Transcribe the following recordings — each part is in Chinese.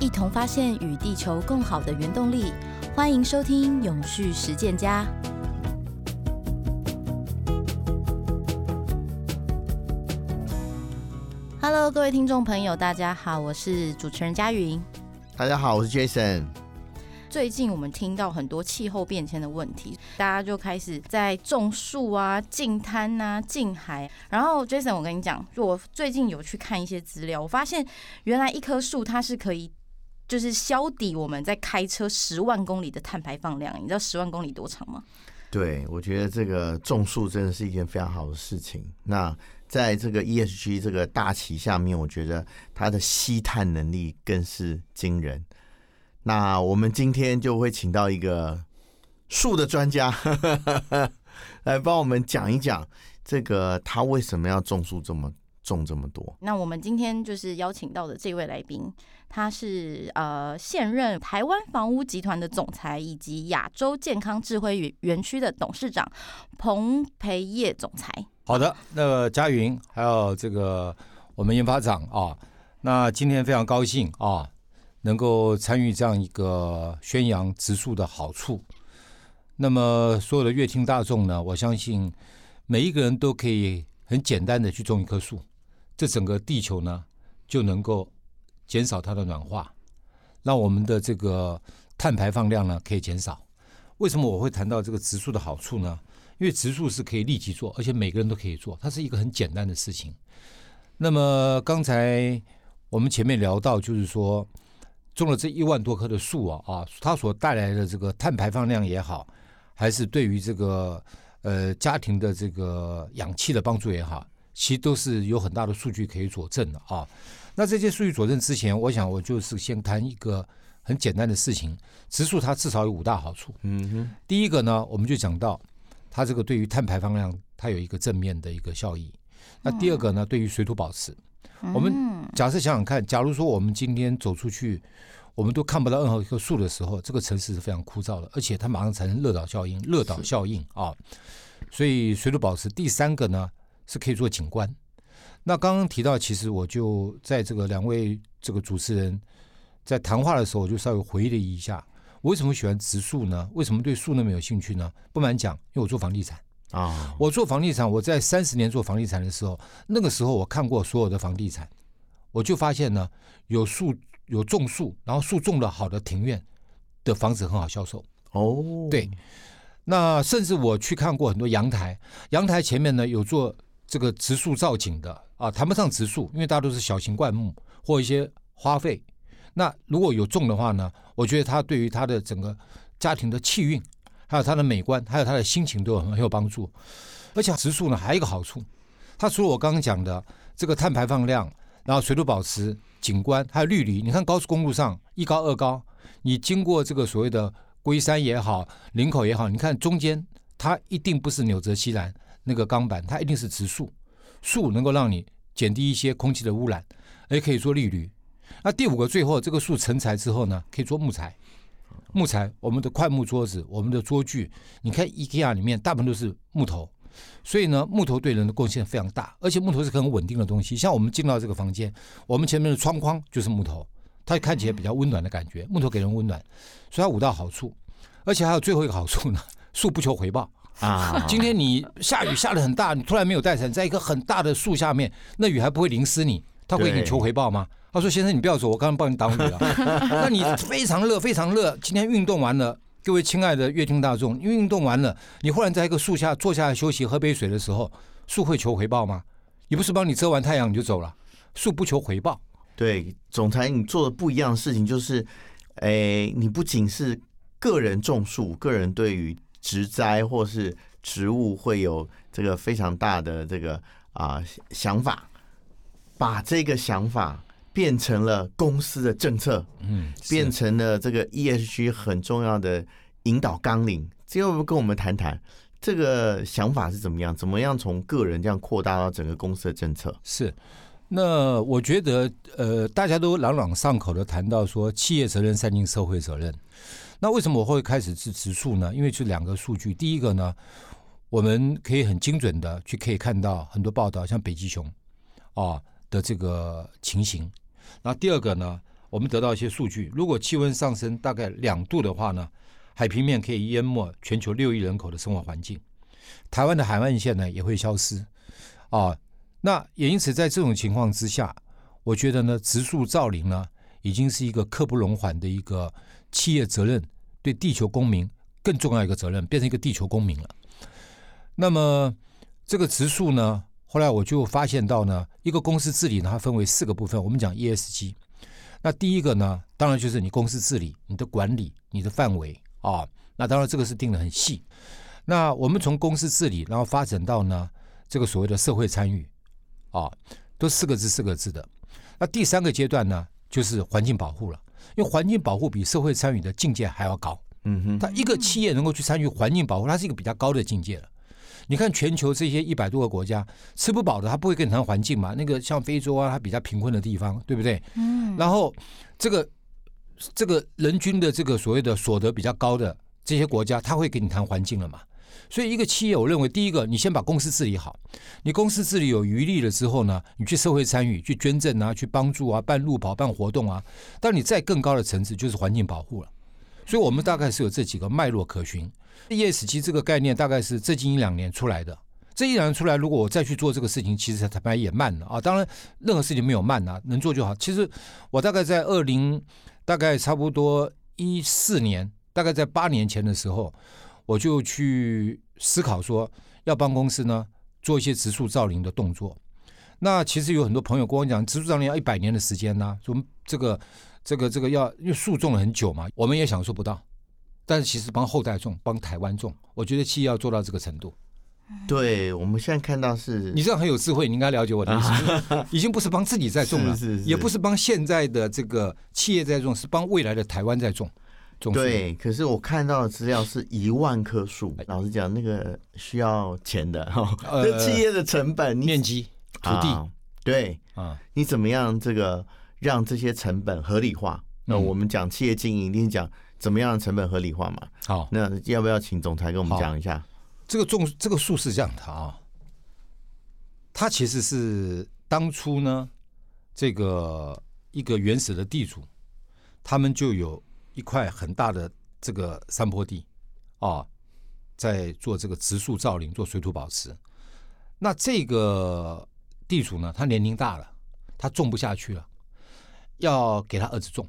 一同发现与地球更好的原动力。欢迎收听永续实践家。Hello，各位听众朋友，大家好，我是主持人佳云。大家好，我是 Jason。最近我们听到很多气候变迁的问题，大家就开始在种树啊、净滩啊、净海。然后，Jason，我跟你讲，我最近有去看一些资料，我发现原来一棵树它是可以，就是消抵我们在开车十万公里的碳排放量。你知道十万公里多长吗？对，我觉得这个种树真的是一件非常好的事情。那在这个 ESG 这个大旗下面，我觉得它的吸碳能力更是惊人。那我们今天就会请到一个树的专家 来帮我们讲一讲，这个他为什么要种树这么种这么多。那我们今天就是邀请到的这位来宾，他是呃现任台湾房屋集团的总裁，以及亚洲健康智慧园园区的董事长彭培业总裁。好的，那个佳云还有这个我们研发长啊，那今天非常高兴啊。能够参与这样一个宣扬植树的好处，那么所有的乐听大众呢，我相信每一个人都可以很简单的去种一棵树，这整个地球呢就能够减少它的暖化，让我们的这个碳排放量呢可以减少。为什么我会谈到这个植树的好处呢？因为植树是可以立即做，而且每个人都可以做，它是一个很简单的事情。那么刚才我们前面聊到，就是说。种了这一万多棵的树啊啊，它所带来的这个碳排放量也好，还是对于这个呃家庭的这个氧气的帮助也好，其实都是有很大的数据可以佐证的啊。那这些数据佐证之前，我想我就是先谈一个很简单的事情：植树它至少有五大好处。嗯哼，第一个呢，我们就讲到它这个对于碳排放量它有一个正面的一个效益。那第二个呢，对于水土保持。我们假设想想看，假如说我们今天走出去，我们都看不到任何一棵树的时候，这个城市是非常枯燥的，而且它马上产生热岛效应。热岛效应啊，所以水土保持。第三个呢，是可以做景观。那刚刚提到，其实我就在这个两位这个主持人在谈话的时候，我就稍微回忆了一下，我为什么喜欢植树呢？为什么对树那么有兴趣呢？不瞒讲，因为我做房地产。啊！我做房地产，我在三十年做房地产的时候，那个时候我看过所有的房地产，我就发现呢，有树有种树，然后树种的好的庭院的房子很好销售。哦，对，那甚至我去看过很多阳台，阳台前面呢有做这个植树造景的啊，谈不上植树，因为大家都是小型灌木或一些花卉。那如果有种的话呢，我觉得它对于它的整个家庭的气运。还有它的美观，还有它的心情都很很有帮助。而且植树呢，还有一个好处，它除了我刚刚讲的这个碳排放量，然后水土保持、景观，还有绿篱。你看高速公路上一高二高，你经过这个所谓的龟山也好、林口也好，你看中间它一定不是纽泽西兰那个钢板，它一定是植树。树能够让你减低一些空气的污染，也可以做绿篱。那第五个，最后这个树成材之后呢，可以做木材。木材，我们的桧木桌子，我们的桌具，你看 IKEA 里面大部分都是木头，所以呢，木头对人的贡献非常大，而且木头是很稳定的东西。像我们进到这个房间，我们前面的窗框就是木头，它看起来比较温暖的感觉，木头给人温暖，所以它五大好处，而且还有最后一个好处呢，树不求回报啊。今天你下雨下的很大，你突然没有带伞，在一个很大的树下面，那雨还不会淋湿你，他会给你求回报吗？他说：“先生，你不要走，我刚刚帮你挡雨了。那你非常热，非常热。今天运动完了，各位亲爱的乐听大众，运动完了，你忽然在一个树下坐下来休息，喝杯水的时候，树会求回报吗？你不是帮你遮完太阳你就走了？树不求回报。对，总裁，你做的不一样的事情就是，哎，你不仅是个人种树，个人对于植栽或是植物会有这个非常大的这个啊、呃、想法。”把这个想法变成了公司的政策，嗯，变成了这个 ESG 很重要的引导纲领。这要不跟我们谈谈这个想法是怎么样？怎么样从个人这样扩大到整个公司的政策？是，那我觉得呃，大家都朗朗上口的谈到说企业责任三进社会责任。那为什么我会开始植植树呢？因为这两个数据，第一个呢，我们可以很精准的去可以看到很多报道，像北极熊啊。的这个情形，那第二个呢，我们得到一些数据，如果气温上升大概两度的话呢，海平面可以淹没全球六亿人口的生活环境，台湾的海岸线呢也会消失啊。那也因此在这种情况之下，我觉得呢，植树造林呢已经是一个刻不容缓的一个企业责任，对地球公民更重要一个责任，变成一个地球公民了。那么这个植树呢，后来我就发现到呢，一个公司治理呢，它分为四个部分。我们讲 ESG，那第一个呢，当然就是你公司治理、你的管理、你的范围啊。那当然这个是定得很细。那我们从公司治理，然后发展到呢，这个所谓的社会参与啊，都四个字四个字的。那第三个阶段呢，就是环境保护了，因为环境保护比社会参与的境界还要高。嗯哼，它一个企业能够去参与环境保护，它是一个比较高的境界了。你看全球这些一百多个国家，吃不饱的他不会跟你谈环境嘛？那个像非洲啊，它比较贫困的地方，对不对？嗯。然后这个这个人均的这个所谓的所得比较高的这些国家，他会跟你谈环境了嘛？所以一个企业，我认为第一个，你先把公司治理好。你公司治理有余力了之后呢，你去社会参与，去捐赠啊，去帮助啊，办路跑、办活动啊。但你在更高的层次，就是环境保护了。所以我们大概是有这几个脉络可循。ESG 这个概念大概是最近一两年出来的。这一两年出来，如果我再去做这个事情，其实坦白也慢了啊。当然，任何事情没有慢啊，能做就好。其实我大概在二零，大概差不多一四年，大概在八年前的时候，我就去思考说，要帮公司呢做一些植树造林的动作。那其实有很多朋友跟我讲，植树造林要一百年的时间呢、啊，说这个、这个、这个要因为树种了很久嘛，我们也享受不到。但是其实帮后代种，帮台湾种，我觉得企业要做到这个程度。对，我们现在看到是，你这样很有智慧，你应该了解我的意思。已经不是帮自己在种了，是是是，也不是帮现在的这个企业在种，是帮未来的台湾在种。种对，可是我看到的资料是 一万棵树，老实讲，那个需要钱的哈，呃、这企业的成本、面积、土地，啊对啊，你怎么样这个让这些成本合理化？那我们讲企业经营，一定讲。怎么样的成本合理化嘛？好，那要不要请总裁跟我们讲一下？这个种这个树是这样的啊，它其实是当初呢，这个一个原始的地主，他们就有一块很大的这个山坡地啊，在做这个植树造林，做水土保持。那这个地主呢，他年龄大了，他种不下去了，要给他儿子种，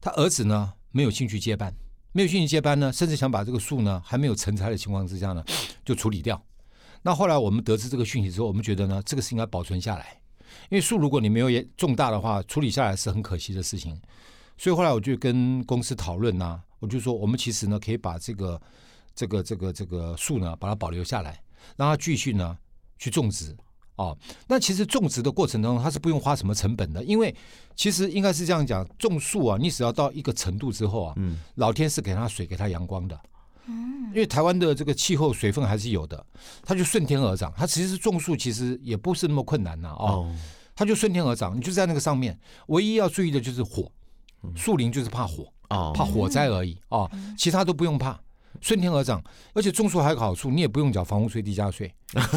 他儿子呢，没有兴趣接班，没有兴趣接班呢，甚至想把这个树呢还没有成材的情况之下呢，就处理掉。那后来我们得知这个讯息之后，我们觉得呢，这个是应该保存下来，因为树如果你没有也种大的话，处理下来是很可惜的事情。所以后来我就跟公司讨论呐，我就说我们其实呢可以把这个这个这个这个树呢把它保留下来，让它继续呢去种植。哦，那其实种植的过程当中，它是不用花什么成本的，因为其实应该是这样讲，种树啊，你只要到一个程度之后啊，嗯，老天是给它水，给它阳光的，嗯，因为台湾的这个气候水分还是有的，它就顺天而长。它其实种树其实也不是那么困难呐，哦，它就顺天而长，你就在那个上面，唯一要注意的就是火，树林就是怕火，啊，怕火灾而已啊，其他都不用怕。顺天而长，而且种树还有个好处，你也不用缴房屋税、地价税。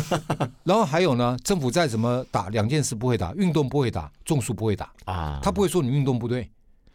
然后还有呢，政府再怎么打，两件事不会打：运动不会打，种树不会打啊。他不会说你运动不对，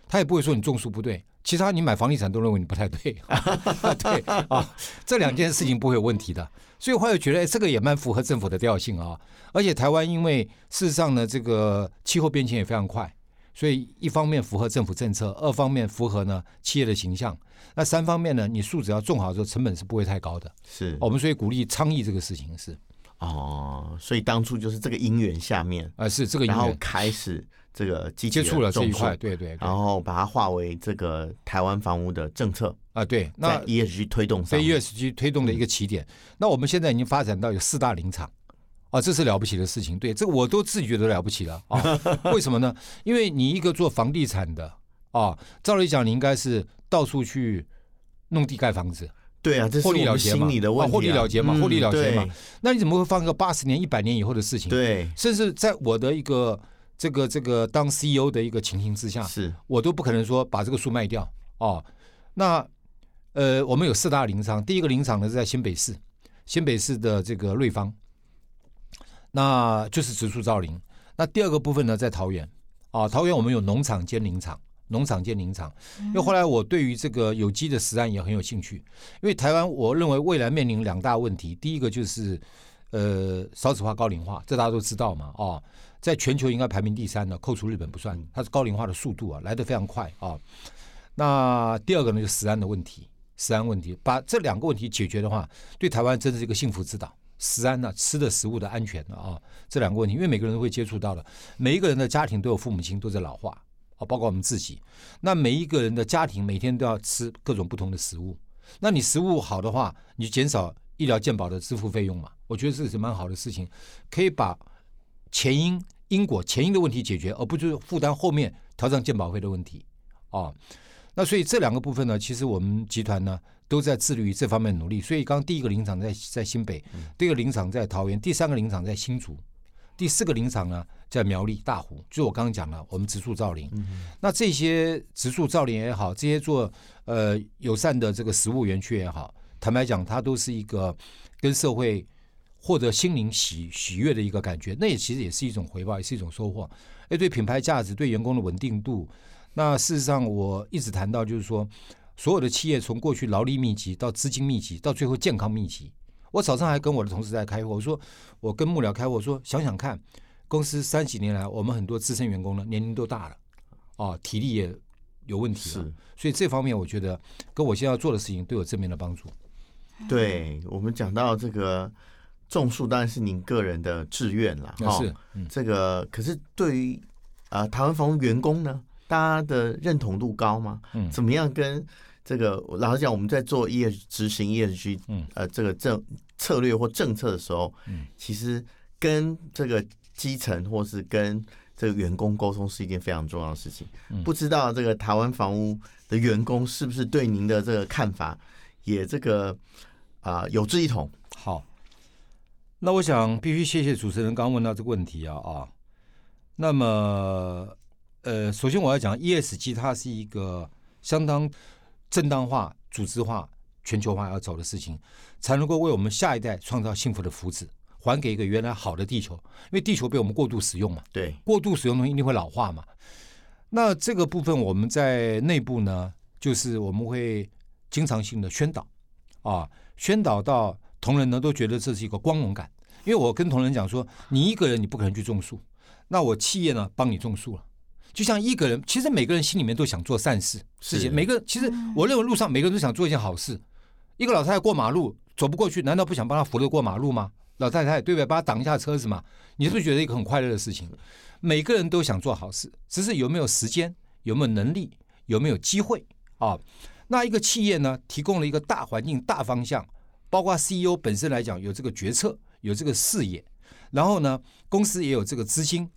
他也不会说你种树不对。其他你买房地产都认为你不太对，对啊，这两件事情不会有问题的。所以我又觉得，哎，这个也蛮符合政府的调性啊。而且台湾因为事实上呢，这个气候变迁也非常快。所以一方面符合政府政策，二方面符合呢企业的形象，那三方面呢，你树只要种好之后，成本是不会太高的。是我们所以鼓励倡议这个事情是。哦，所以当初就是这个因缘下面，啊、呃、是这个然后开始这个接触了这一块，对，对对，然后把它化为这个台湾房屋的政策啊，对，那 ESG 推动上，非 ESG 推动的一个起点。嗯、那我们现在已经发展到有四大林场。啊，这是了不起的事情，对，这个我都自己觉得了不起了啊！为什么呢？因为你一个做房地产的啊，照理讲你应该是到处去弄地盖房子，对啊，这是我们心里的问题啊，获利了结嘛，获利了结嘛，嗯，那你怎么会放个八十年、一百年以后的事情？对，甚至在我的一个这个这个当 CEO 的一个情形之下，是我都不可能说把这个树卖掉哦。那呃，我们有四大林场，第一个林场呢是在新北市，新北市的这个瑞芳。那就是植树造林。那第二个部分呢，在桃园啊，桃园我们有农场兼林场农场兼林场。因为后来我对于这个有机的食安也很有兴趣，因为台湾我认为未来面临两大问题，第一个就是呃少子化高龄化，这大家都知道嘛，哦，在全球应该排名第三的，扣除日本不算，它是高龄化的速度啊来得非常快啊。那第二个呢，就是食安的问题，食安问题，把这两个问题解决的话，对台湾真是一个幸福之岛。食安呢、啊，吃的食物的安全啊，这两个问题，因为每个人都会接触到的，每一个人的家庭都有父母亲都在老化啊，包括我们自己。那每一个人的家庭每天都要吃各种不同的食物，那你食物好的话，你减少医疗健保的支付费用嘛？我觉得这是蛮好的事情，可以把前因因果前因的问题解决，而不就是负担后面调整健保费的问题啊。那所以这两个部分呢，其实我们集团呢。都在致力于这方面努力，所以刚刚第一个林场在在新北，第二个林场在桃园，第三个林场在新竹，第四个林场呢在苗栗大湖。就我刚刚讲了，我们植树造林，那这些植树造林也好，这些做呃友善的这个食物园区也好，坦白讲，它都是一个跟社会获得心灵喜喜悦的一个感觉，那也其实也是一种回报，也是一种收获。哎，对品牌价值，对员工的稳定度，那事实上我一直谈到就是说。所有的企业从过去劳力密集到资金密集，到最后健康密集。我早上还跟我的同事在开会，我说我跟幕僚开会，我说想想看，公司三几年来，我们很多资深员工呢年龄都大了，啊，体力也有问题了。是，所以这方面我觉得跟我现在要做的事情都有正面的帮助。对，我们讲到这个种树，当然是您个人的志愿了，哈。是，嗯，这个可是对于啊、呃、台湾房屋员工呢，大家的认同度高吗？嗯，怎么样跟？这个老实讲，我们在做 ES 执行 ESG，嗯，呃，这个政策略或政策的时候，嗯，其实跟这个基层或是跟这个员工沟通是一件非常重要的事情。嗯，不知道这个台湾房屋的员工是不是对您的这个看法也这个啊、呃、有志一同？好，那我想必须谢谢主持人刚问到这个问题啊啊，那么呃，首先我要讲 ESG，它是一个相当。正当化、组织化、全球化要走的事情，才能够为我们下一代创造幸福的福祉，还给一个原来好的地球。因为地球被我们过度使用嘛，对，过度使用的东西一定会老化嘛。那这个部分我们在内部呢，就是我们会经常性的宣导啊，宣导到同仁呢都觉得这是一个光荣感。因为我跟同仁讲说，你一个人你不可能去种树，那我企业呢帮你种树了。就像一个人，其实每个人心里面都想做善事，事情。每个其实我认为路上每个人都想做一件好事。一个老太太过马路走不过去，难道不想帮她扶着过马路吗？老太太对不对？帮她挡一下车子嘛？你是不是觉得一个很快乐的事情？每个人都想做好事，只是有没有时间，有没有能力，有没有机会啊？那一个企业呢，提供了一个大环境、大方向，包括 CEO 本身来讲有这个决策，有这个视野，然后呢，公司也有这个资金。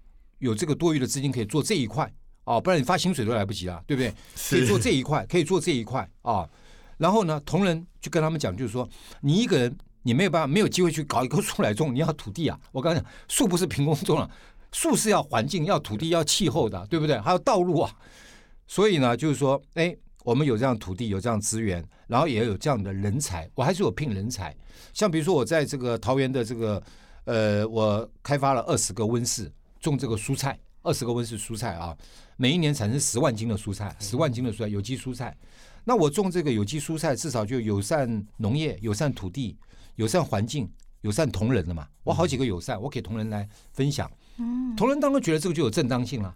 有这个多余的资金可以做这一块啊，不然你发薪水都来不及了，对不对？可以做这一块，可以做这一块啊。然后呢，同仁就跟他们讲，就是说，你一个人你没有办法，没有机会去搞一棵树来种，你要土地啊。我刚才讲，树不是凭空种了，树是要环境、要土地、要气候的，对不对？还有道路啊。所以呢，就是说，哎，我们有这样土地，有这样资源，然后也有这样的人才，我还是有聘人才。像比如说，我在这个桃园的这个，呃，我开发了二十个温室。种这个蔬菜，二十个温室蔬菜啊，每一年产生十万斤的蔬菜，十万斤的蔬菜，有机蔬菜。那我种这个有机蔬菜，至少就友善农业、友善土地、友善环境、友善同仁了嘛。我好几个友善，我给同仁来分享。同仁当然觉得这个就有正当性了。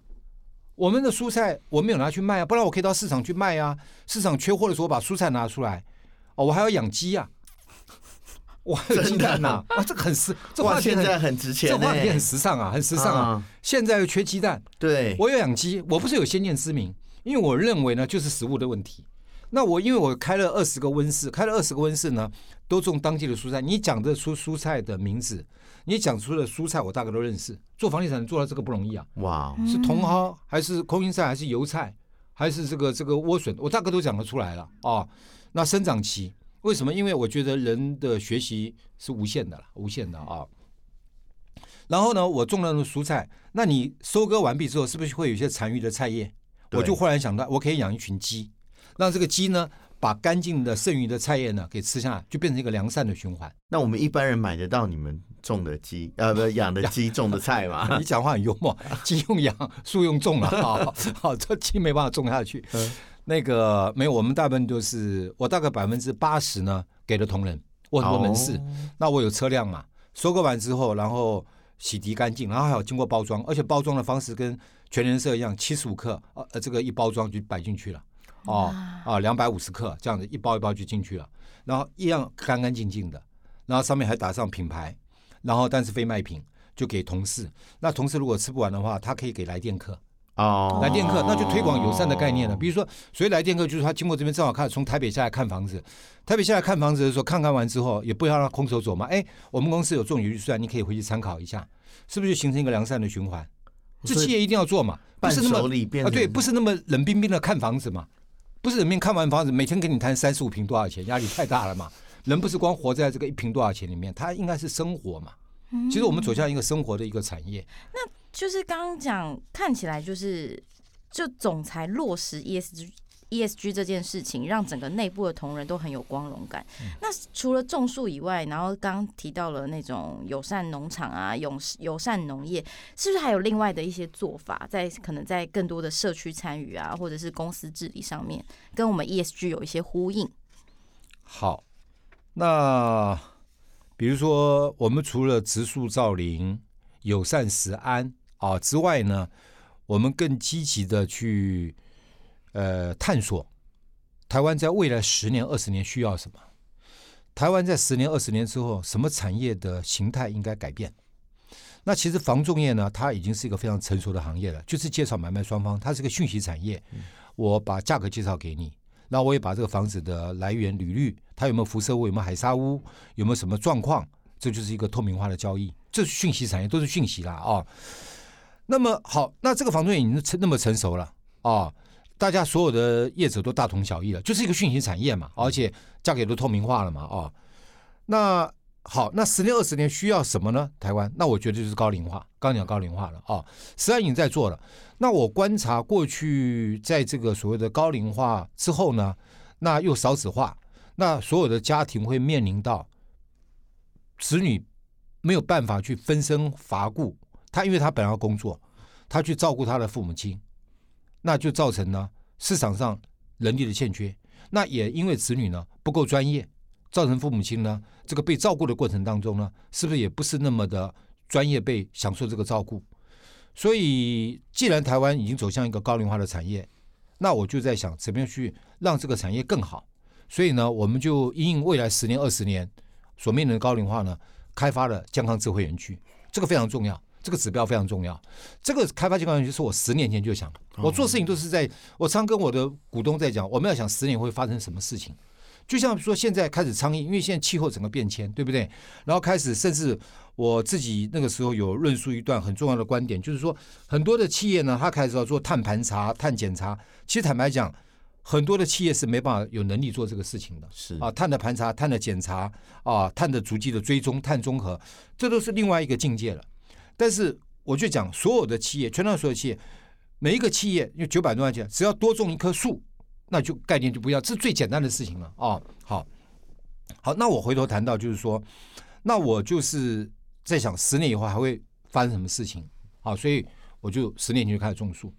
我们的蔬菜我没有拿去卖啊，不然我可以到市场去卖啊。市场缺货的时候，把蔬菜拿出来。哦，我还要养鸡啊。哇，鸡蛋呐！啊，这个很时，这话现在很值钱，这话题很时尚啊，很时尚啊。现在又缺鸡蛋，对，我有养鸡，我不是有先见之明，因为我认为呢，就是食物的问题。那我因为我开了二十个温室，开了二十个温室呢，都种当季的蔬菜。你讲得出蔬菜的名字，你讲出的蔬菜，我大概都认识。做房地产做到这个不容易啊！哇，是茼蒿还是空心菜还是油菜还是这个这个莴笋，我大概都讲得出来了啊。那生长期。为什么？因为我觉得人的学习是无限的了，无限的啊。然后呢，我种了蔬菜，那你收割完毕之后，是不是会有一些残余的菜叶？我就忽然想到，我可以养一群鸡，让这个鸡呢，把干净的剩余的菜叶呢给吃下来，就变成一个良善的循环。那我们一般人买得到你们种的鸡，呃，不养的鸡种的菜吗。你讲话很幽默，鸡用养，树用种了啊，好，这鸡没办法种下去。嗯、那个没有，我们大部分都是我大概百分之八十呢给了同仁，我很多门市，哦、那我有车辆嘛，收购完之后，然后洗涤干净，然后还有经过包装，而且包装的方式跟全联社一样，七十五克，呃，这个一包装就摆进去了。哦啊，两百五十克这样子一包一包就进去了，然后一样干干净净的，然后上面还打上品牌，然后但是非卖品就给同事。那同事如果吃不完的话，他可以给来电客哦，来电客那就推广友善的概念了。比如说，所以来电客就是他经过这边正好看从台北下来看房子，台北下来看房子的时候，看看完之后也不要让他空手走嘛。哎，我们公司有这种预算，你可以回去参考一下，是不是就形成一个良善的循环？这企业一定要做嘛，不是那么啊，对，不是那么冷冰冰的看房子嘛。不是冷冰看完房子，每天跟你谈三十五平多少钱，压力太大了嘛？人不是光活在这个一平多少钱里面，他应该是生活嘛。其实我们走向一个生活的一个产业。嗯、那就是刚刚讲，看起来就是就总裁落实 ESG。ESG 这件事情让整个内部的同仁都很有光荣感。那除了种树以外，然后刚刚提到了那种友善农场啊，友友善农业，是不是还有另外的一些做法，在可能在更多的社区参与啊，或者是公司治理上面，跟我们 ESG 有一些呼应？好，那比如说我们除了植树造林、友善食安啊之外呢，我们更积极的去。呃，探索台湾在未来十年、二十年需要什么？台湾在十年、二十年之后，什么产业的形态应该改变？那其实房仲业呢，它已经是一个非常成熟的行业了，就是介绍买卖双方，它是个讯息产业。我把价格介绍给你，那我也把这个房子的来源履历，它有没有辐射物，有没有海砂屋，有没有什么状况，这就是一个透明化的交易。这是讯息产业，都是讯息啦啊、哦。那么好，那这个房仲业已经成那么成熟了啊。哦大家所有的业者都大同小异了，就是一个讯息产业嘛，而且价格也都透明化了嘛，哦，那好，那十年二十年需要什么呢？台湾，那我觉得就是高龄化，刚讲高龄化了哦，实际上已经在做了。那我观察过去，在这个所谓的高龄化之后呢，那又少子化，那所有的家庭会面临到子女没有办法去分身乏顾，他因为他本来要工作，他去照顾他的父母亲。那就造成呢市场上人力的欠缺，那也因为子女呢不够专业，造成父母亲呢这个被照顾的过程当中呢，是不是也不是那么的专业被享受这个照顾？所以既然台湾已经走向一个高龄化的产业，那我就在想怎么样去让这个产业更好。所以呢，我们就因应未来十年、二十年所面临的高龄化呢，开发了健康智慧园区，这个非常重要。这个指标非常重要。这个开发健康园区是我十年前就想，我做事情都是在，我常跟我的股东在讲，我们要想十年会发生什么事情。就像说现在开始倡议，因为现在气候整个变迁，对不对？然后开始，甚至我自己那个时候有论述一段很重要的观点，就是说很多的企业呢，他开始要做碳盘查、碳检查。其实坦白讲，很多的企业是没办法有能力做这个事情的。是啊，碳的盘查、碳的检查啊，碳的足迹的追踪、碳中和，这都是另外一个境界了。但是我就讲，所有的企业，全台所有企业，每一个企业有九百多万件，只要多种一棵树，那就概念就不一样，这是最简单的事情了啊、哦。好，好，那我回头谈到就是说，那我就是在想，十年以后还会发生什么事情？啊，所以我就十年前就开始种树，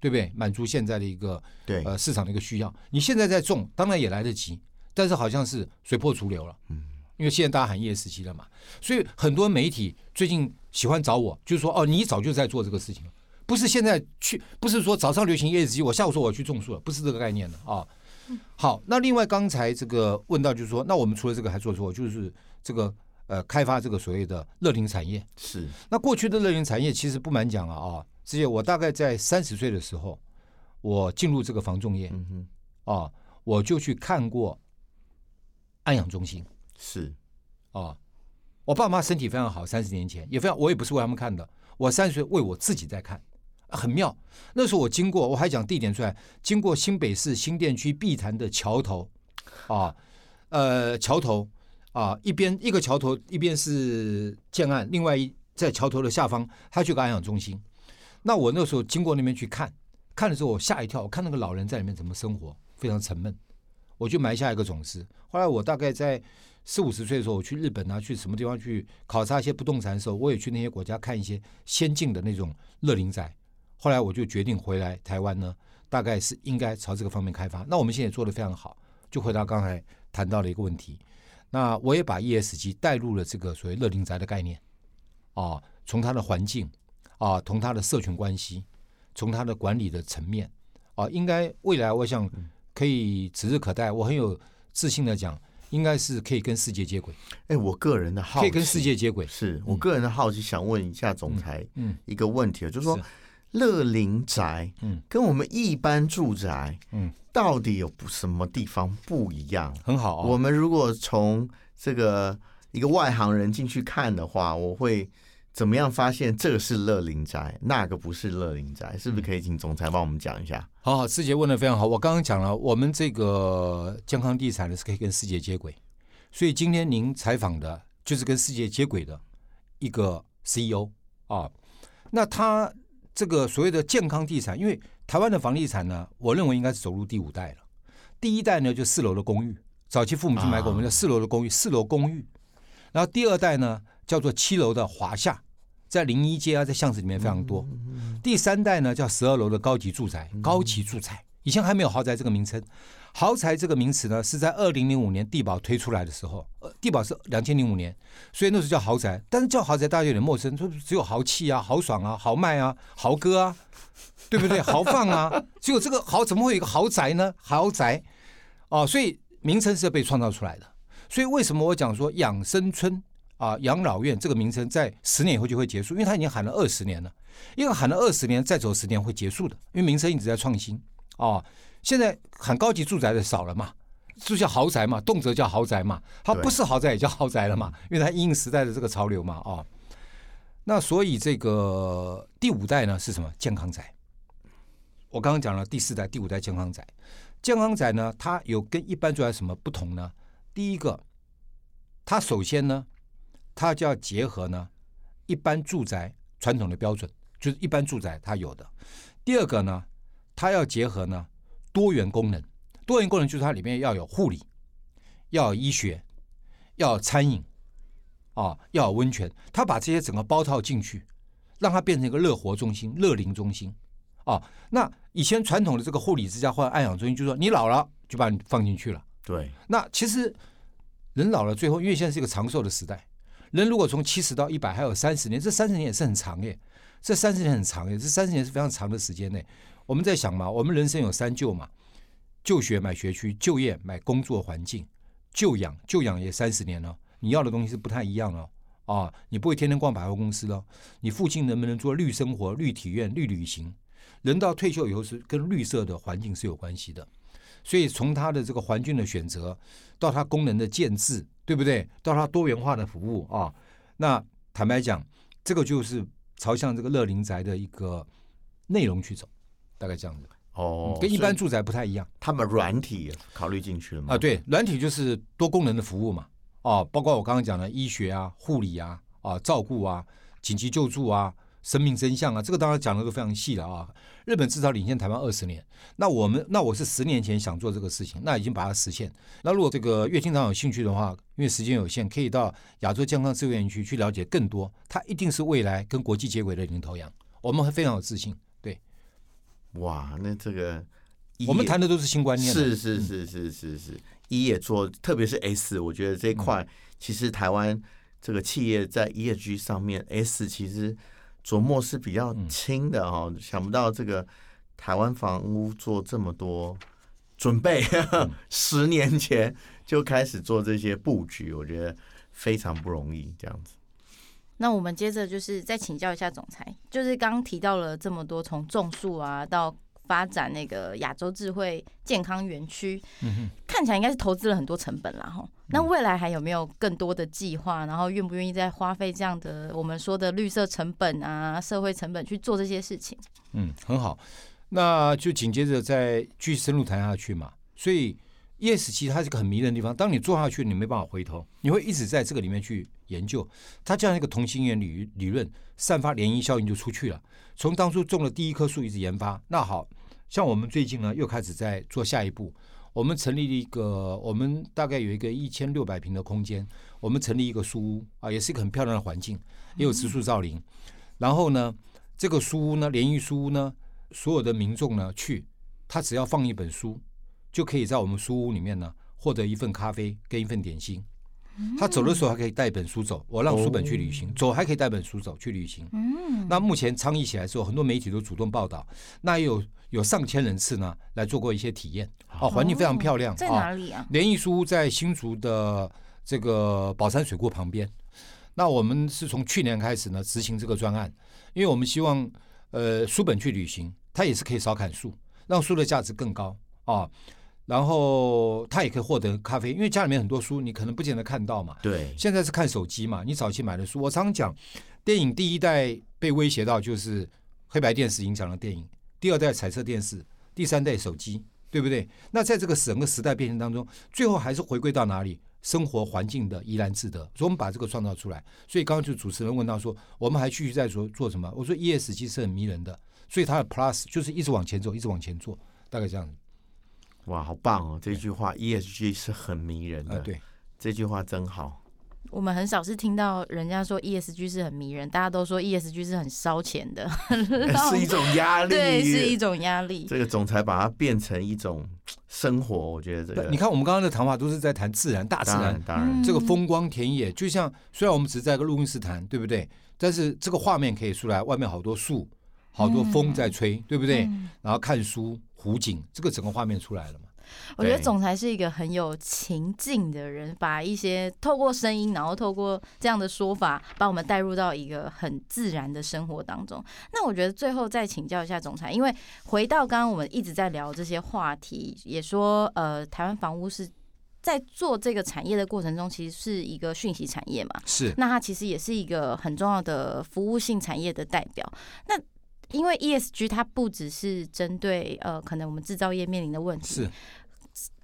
对不对？满足现在的一个对呃市场的一个需要。你现在在种，当然也来得及，但是好像是随波逐流了，嗯。因为现在大家喊夜时期了嘛，所以很多媒体最近喜欢找我，就是说哦，你早就在做这个事情了，不是现在去，不是说早上流行夜时期，我下午说我去种树了，不是这个概念的啊。好，那另外刚才这个问到就是说，那我们除了这个还做错，就是这个呃开发这个所谓的乐龄产业是。那过去的乐龄产业其实不瞒讲啊啊，之前我大概在三十岁的时候，我进入这个防重业，嗯哼，啊，我就去看过安养中心。是，啊，我爸妈身体非常好，三十年前也非常，我也不是为他们看的，我三十岁为我自己在看，很妙。那时候我经过，我还讲地点出来，经过新北市新店区碧潭的桥头，啊，呃，桥头啊，一边一个桥头，一边是建案，另外一在桥头的下方，它就有个安养中心。那我那时候经过那边去看，看的时候我吓一跳，我看那个老人在里面怎么生活，非常沉闷。我就埋下一个种子。后来我大概在四五十岁的时候，我去日本啊，去什么地方去考察一些不动产的时候，我也去那些国家看一些先进的那种乐龄宅。后来我就决定回来台湾呢，大概是应该朝这个方面开发。那我们现在也做得非常好。就回到刚才谈到的一个问题，那我也把 ESG 带入了这个所谓乐龄宅的概念啊，从它的环境啊，从他的社群关系，从他的管理的层面啊，应该未来我想可以指日可待。我很有自信的讲，应该是可以跟世界接轨。哎，我个人的好奇，可以跟世界接轨，是我个人的好奇，想问一下总裁，嗯，一个问题，就是说乐林宅，嗯，跟我们一般住宅，嗯。到底有什么地方不一样？很好啊。我们如果从这个一个外行人进去看的话，我会怎么样发现这个是乐林宅，那个不是乐林宅？是不是可以请总裁帮我们讲一下？好好，师姐问的非常好。我刚刚讲了，我们这个健康地产呢是可以跟世界接轨，所以今天您采访的就是跟世界接轨的一个 CEO 啊。那他这个所谓的健康地产，因为台湾的房地产呢，我认为应该是走入第五代了。第一代呢，就四楼的公寓，早期父母去买过我们的四楼的公寓，四楼公寓。然后第二代呢，叫做七楼的华夏，在临沂街啊，在巷子里面非常多。第三代呢，叫十二楼的高级住宅，高级住宅。以前还没有豪宅这个名称，豪宅这个名词呢，是在二零零五年地保推出来的时候，呃，地保是两千零五年，所以那时候叫豪宅。但是叫豪宅大家有点陌生，说只有豪气啊、豪爽啊、豪迈啊、豪哥啊。对不对？豪放啊！只有这个豪，怎么会有一个豪宅呢？豪宅哦，所以名称是被创造出来的。所以为什么我讲说养生村啊、养老院这个名称在十年以后就会结束？因为他已经喊了二十年了，因为喊了二十年，再走十年会结束的。因为名称一直在创新哦。现在喊高级住宅的少了嘛，就叫豪宅嘛，动辄叫豪宅嘛。它不是豪宅也叫豪宅了嘛，因为它应时代的这个潮流嘛啊、哦。那所以这个第五代呢是什么？健康宅。我刚刚讲了第四代、第五代健康宅，健康宅呢，它有跟一般住宅什么不同呢？第一个，它首先呢，它就要结合呢一般住宅传统的标准，就是一般住宅它有的。第二个呢，它要结合呢多元功能，多元功能就是它里面要有护理，要有医学，要有餐饮，啊，要有温泉，它把这些整个包套进去，让它变成一个乐活中心、乐龄中心。哦，那以前传统的这个护理之家或者安养中心，就是说你老了就把你放进去了。对，那其实人老了，最后因为现在是一个长寿的时代，人如果从七十到一百还有三十年，这三十年也是很长耶，这三十年很长耶，这三十年是非常长的时间内。我们在想嘛，我们人生有三旧嘛：就学买学区，就业买工作环境，就养就养也三十年了。你要的东西是不太一样了啊，你不会天天逛百货公司了，你附近能不能做绿生活、绿体验、绿旅行？人到退休以后是跟绿色的环境是有关系的，所以从它的这个环境的选择，到它功能的建制，对不对？到它多元化的服务啊，那坦白讲，这个就是朝向这个乐龄宅的一个内容去走，大概这样子。哦，跟一般住宅不太一样。他们软体考虑进去了吗？啊，对，软体就是多功能的服务嘛，哦，包括我刚刚讲的医学啊、护理啊、啊照顾啊、紧急救助啊。生命真相啊，这个当然讲的都非常细了啊。日本至少领先台湾二十年，那我们那我是十年前想做这个事情，那已经把它实现。那如果这个岳厅长有兴趣的话，因为时间有限，可以到亚洲健康智慧园区去了解更多。它一定是未来跟国际接轨的领头羊，我们会非常有自信。对，哇，那这个我们谈的都是新观念，是是是是是是，一也做，特别是 S，我觉得这一块其实台湾这个企业在 ESG 上面 S 其实。琢磨是比较轻的哈，嗯、想不到这个台湾房屋做这么多准备，嗯、十年前就开始做这些布局，我觉得非常不容易。这样子，那我们接着就是再请教一下总裁，就是刚刚提到了这么多，从种树啊到。发展那个亚洲智慧健康园区，嗯、哼看起来应该是投资了很多成本啦，哈。那未来还有没有更多的计划？然后愿不愿意再花费这样的我们说的绿色成本啊、社会成本去做这些事情？嗯，很好。那就紧接着再继续深入谈下去嘛。所以 ES 其实它是个很迷人的地方。当你做下去，你没办法回头，你会一直在这个里面去研究。它这样一个同心圆理理论，散发涟漪效应就出去了。从当初种了第一棵树一直研发，那好。像我们最近呢，又开始在做下一步。我们成立了一个，我们大概有一个一千六百平的空间，我们成立一个书屋啊，也是一个很漂亮的环境，也有植树造林。然后呢，这个书屋呢，联谊书屋呢，所有的民众呢去，他只要放一本书，就可以在我们书屋里面呢获得一份咖啡跟一份点心。他走的时候还可以带一本书走，我让书本去旅行，哦、走还可以带本书走去旅行。嗯，那目前倡议起来之后，很多媒体都主动报道，那有有上千人次呢来做过一些体验。哦，环境非常漂亮。在哪里啊？联谊书屋在新竹的这个宝山水库旁边。那我们是从去年开始呢执行这个专案，因为我们希望呃书本去旅行，它也是可以少砍树，让树的价值更高啊。然后他也可以获得咖啡，因为家里面很多书，你可能不见得看到嘛。对，现在是看手机嘛。你早期买的书，我常常讲，电影第一代被威胁到就是黑白电视影响了电影，第二代彩色电视，第三代手机，对不对？那在这个整个时代变迁当中，最后还是回归到哪里？生活环境的怡然自得。所以我们把这个创造出来。所以刚刚就主持人问到说，我们还继续在做做什么？我说 ESG 是很迷人的，所以它的 Plus 就是一直往前走，一直往前做，大概这样子。哇，好棒哦！这句话 ESG 是很迷人的。呃、对，这句话真好。我们很少是听到人家说 ESG 是很迷人，大家都说 ESG 是很烧钱的，是一种压力，对，是一种压力。这个总裁把它变成一种生活，我觉得这个。你看，我们刚刚的谈话都是在谈自然、大自然，当然，当然这个风光田野，就像虽然我们只是在一个录音室谈，对不对？但是这个画面可以出来，外面好多树，好多风在吹，嗯、对不对？嗯、然后看书。湖景，这个整个画面出来了嘛？我觉得总裁是一个很有情境的人，把一些透过声音，然后透过这样的说法，把我们带入到一个很自然的生活当中。那我觉得最后再请教一下总裁，因为回到刚刚我们一直在聊这些话题，也说呃，台湾房屋是在做这个产业的过程中，其实是一个讯息产业嘛？是。那它其实也是一个很重要的服务性产业的代表。那因为 ESG 它不只是针对呃，可能我们制造业面临的问题，是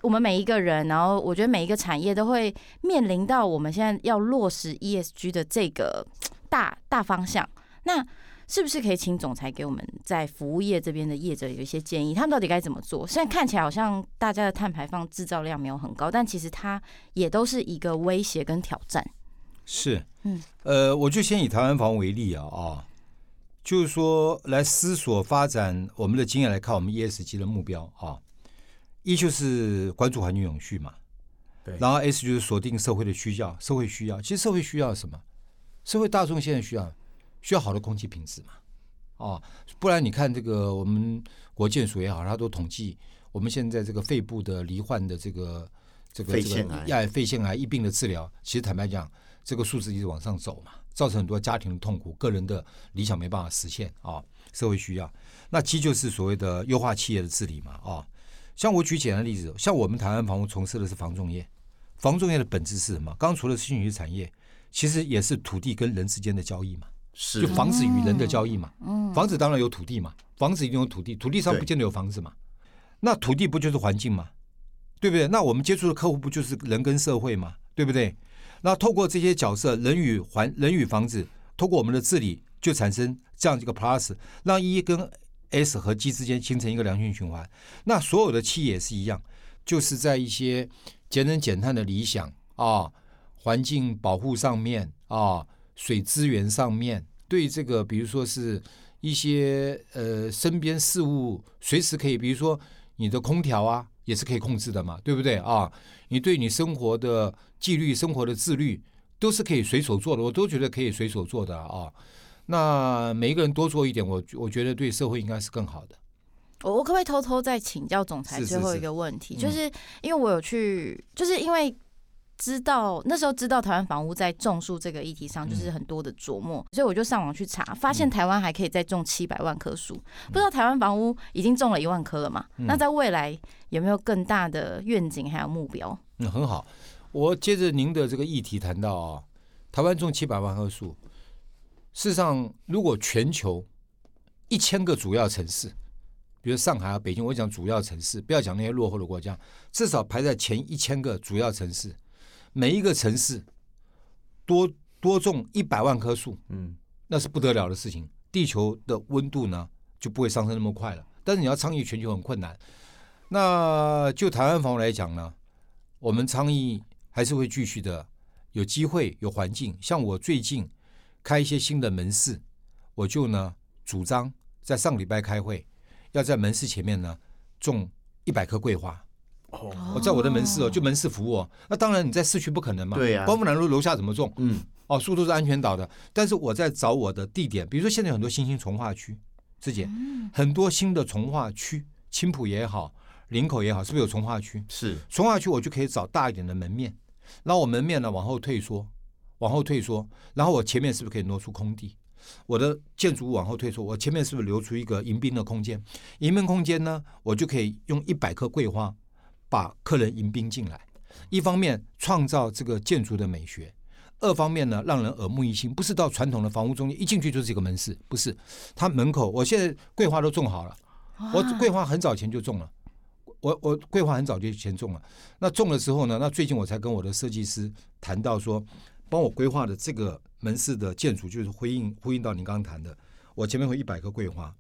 我们每一个人，然后我觉得每一个产业都会面临到我们现在要落实 ESG 的这个大大方向。那是不是可以请总裁给我们在服务业这边的业者有一些建议？他们到底该怎么做？现在看起来好像大家的碳排放制造量没有很高，但其实它也都是一个威胁跟挑战。是，嗯，呃，我就先以台湾房为例啊啊。就是说，来思索发展我们的经验来看，我们 ESG 的目标啊，一就是关注环境永续嘛，对，然后 S 就是锁定社会的需要，社会需要，其实社会需要什么？社会大众现在需要需要好的空气品质嘛，啊，不然你看这个我们国健署也好，他都统计我们现在这个肺部的罹患的这个这个这个亚肺腺癌疫病的治疗，其实坦白讲，这个数字一直往上走嘛。造成很多家庭的痛苦，个人的理想没办法实现啊，社会需要。那其就是所谓的优化企业的治理嘛啊。像我举简单的例子，像我们台湾房屋从事的是房仲业，房仲业的本质是什么？刚除了信息产业，其实也是土地跟人之间的交易嘛，是就房子与人的交易嘛。嗯，房子当然有土地嘛，房子一定有土地，土地上不见得有房子嘛。那土地不就是环境嘛，对不对？那我们接触的客户不就是人跟社会嘛，对不对？那透过这些角色，人与环、人与房子，透过我们的治理，就产生这样一个 plus，让 E 跟 S 和 G 之间形成一个良性循环。那所有的企业也是一样，就是在一些节能减碳的理想啊、环境保护上面啊、水资源上面，对这个，比如说是一些呃身边事物，随时可以，比如说你的空调啊。也是可以控制的嘛，对不对啊？你对你生活的纪律、生活的自律，都是可以随手做的，我都觉得可以随手做的啊。那每一个人多做一点，我我觉得对社会应该是更好的。我我可不可以偷偷再请教总裁最后一个问题？是是是，就是因为我有去，就是因为。知道那时候知道台湾房屋在种树这个议题上就是很多的琢磨，嗯、所以我就上网去查，发现台湾还可以再种七百万棵树。嗯、不知道台湾房屋已经种了一万棵了嘛？嗯、那在未来有没有更大的愿景还有目标？嗯，很好。我接着您的这个议题谈到啊，台湾种七百万棵树。事实上，如果全球一千个主要城市，比如上海啊、北京，我讲主要城市，不要讲那些落后的国家，至少排在前一千个主要城市。每一个城市多多种一百万棵树，嗯，那是不得了的事情。地球的温度呢就不会上升那么快了。但是你要倡议全球很困难。那就台湾房屋来讲呢，我们倡议还是会继续的，有机会有环境。像我最近开一些新的门市，我就呢主张在上礼拜开会，要在门市前面呢种一百棵桂花。哦，我在我的门市哦，就门市服务哦。那当然你在市区不可能嘛，对呀、啊。光复南路楼下怎么种？嗯，哦，树都是安全岛的。但是我在找我的地点，比如说现在有很多新兴从化区，之前很多新的从化区，青浦也好，林口也好，是不是有从化区？是从化区，我就可以找大一点的门面，然后我门面呢往后退缩，往后退缩，然后我前面是不是可以挪出空地？我的建筑物往后退缩，我前面是不是留出一个迎宾的空间？迎宾空间呢，我就可以用一百棵桂花。把客人迎宾进来，一方面创造这个建筑的美学，二方面呢让人耳目一新。不是到传统的房屋中间一进去就是一个门市，不是。它门口，我现在桂花都种好了，我桂花很早前就种了，我我桂花很早就前种了。那种了之后呢，那最近我才跟我的设计师谈到说，帮我规划的这个门市的建筑就是呼应呼应到您刚刚谈的，我前面会一百棵桂花，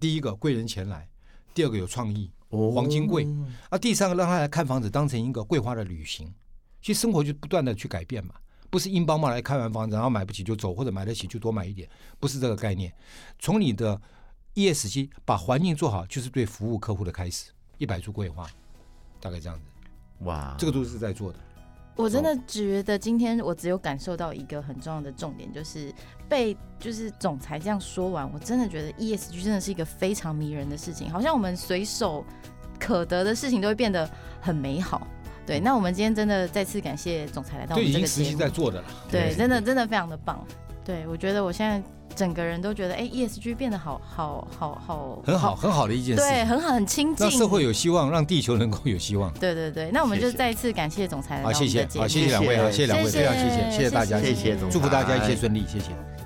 第一个贵人前来，第二个有创意。黄金桂，啊，第三个让他来看房子，当成一个桂花的旅行。其实生活就不断的去改变嘛，不是硬邦邦来看完房子，然后买不起就走，或者买得起就多买一点，不是这个概念。从你的 ESG 把环境做好，就是对服务客户的开始。一百株桂花，大概这样子。哇，这个都是在做的。我真的觉得今天我只有感受到一个很重要的重点，就是被就是总裁这样说完，我真的觉得 ESG 真的是一个非常迷人的事情，好像我们随手可得的事情都会变得很美好。对，那我们今天真的再次感谢总裁来到我们这个节目，就已经实际在做的了。对，真的真的非常的棒。对，我觉得我现在。整个人都觉得，哎，ESG 变得好好好好，很好很好的一件事，对，很好很亲近，让社会有希望，让地球能够有希望。对对对，那我们就再一次感谢总裁来到我们的节目。好，谢谢，好，谢谢两位啊，谢谢两位，非常谢谢，谢谢大家，谢谢总裁，祝福大家一切顺利，谢谢。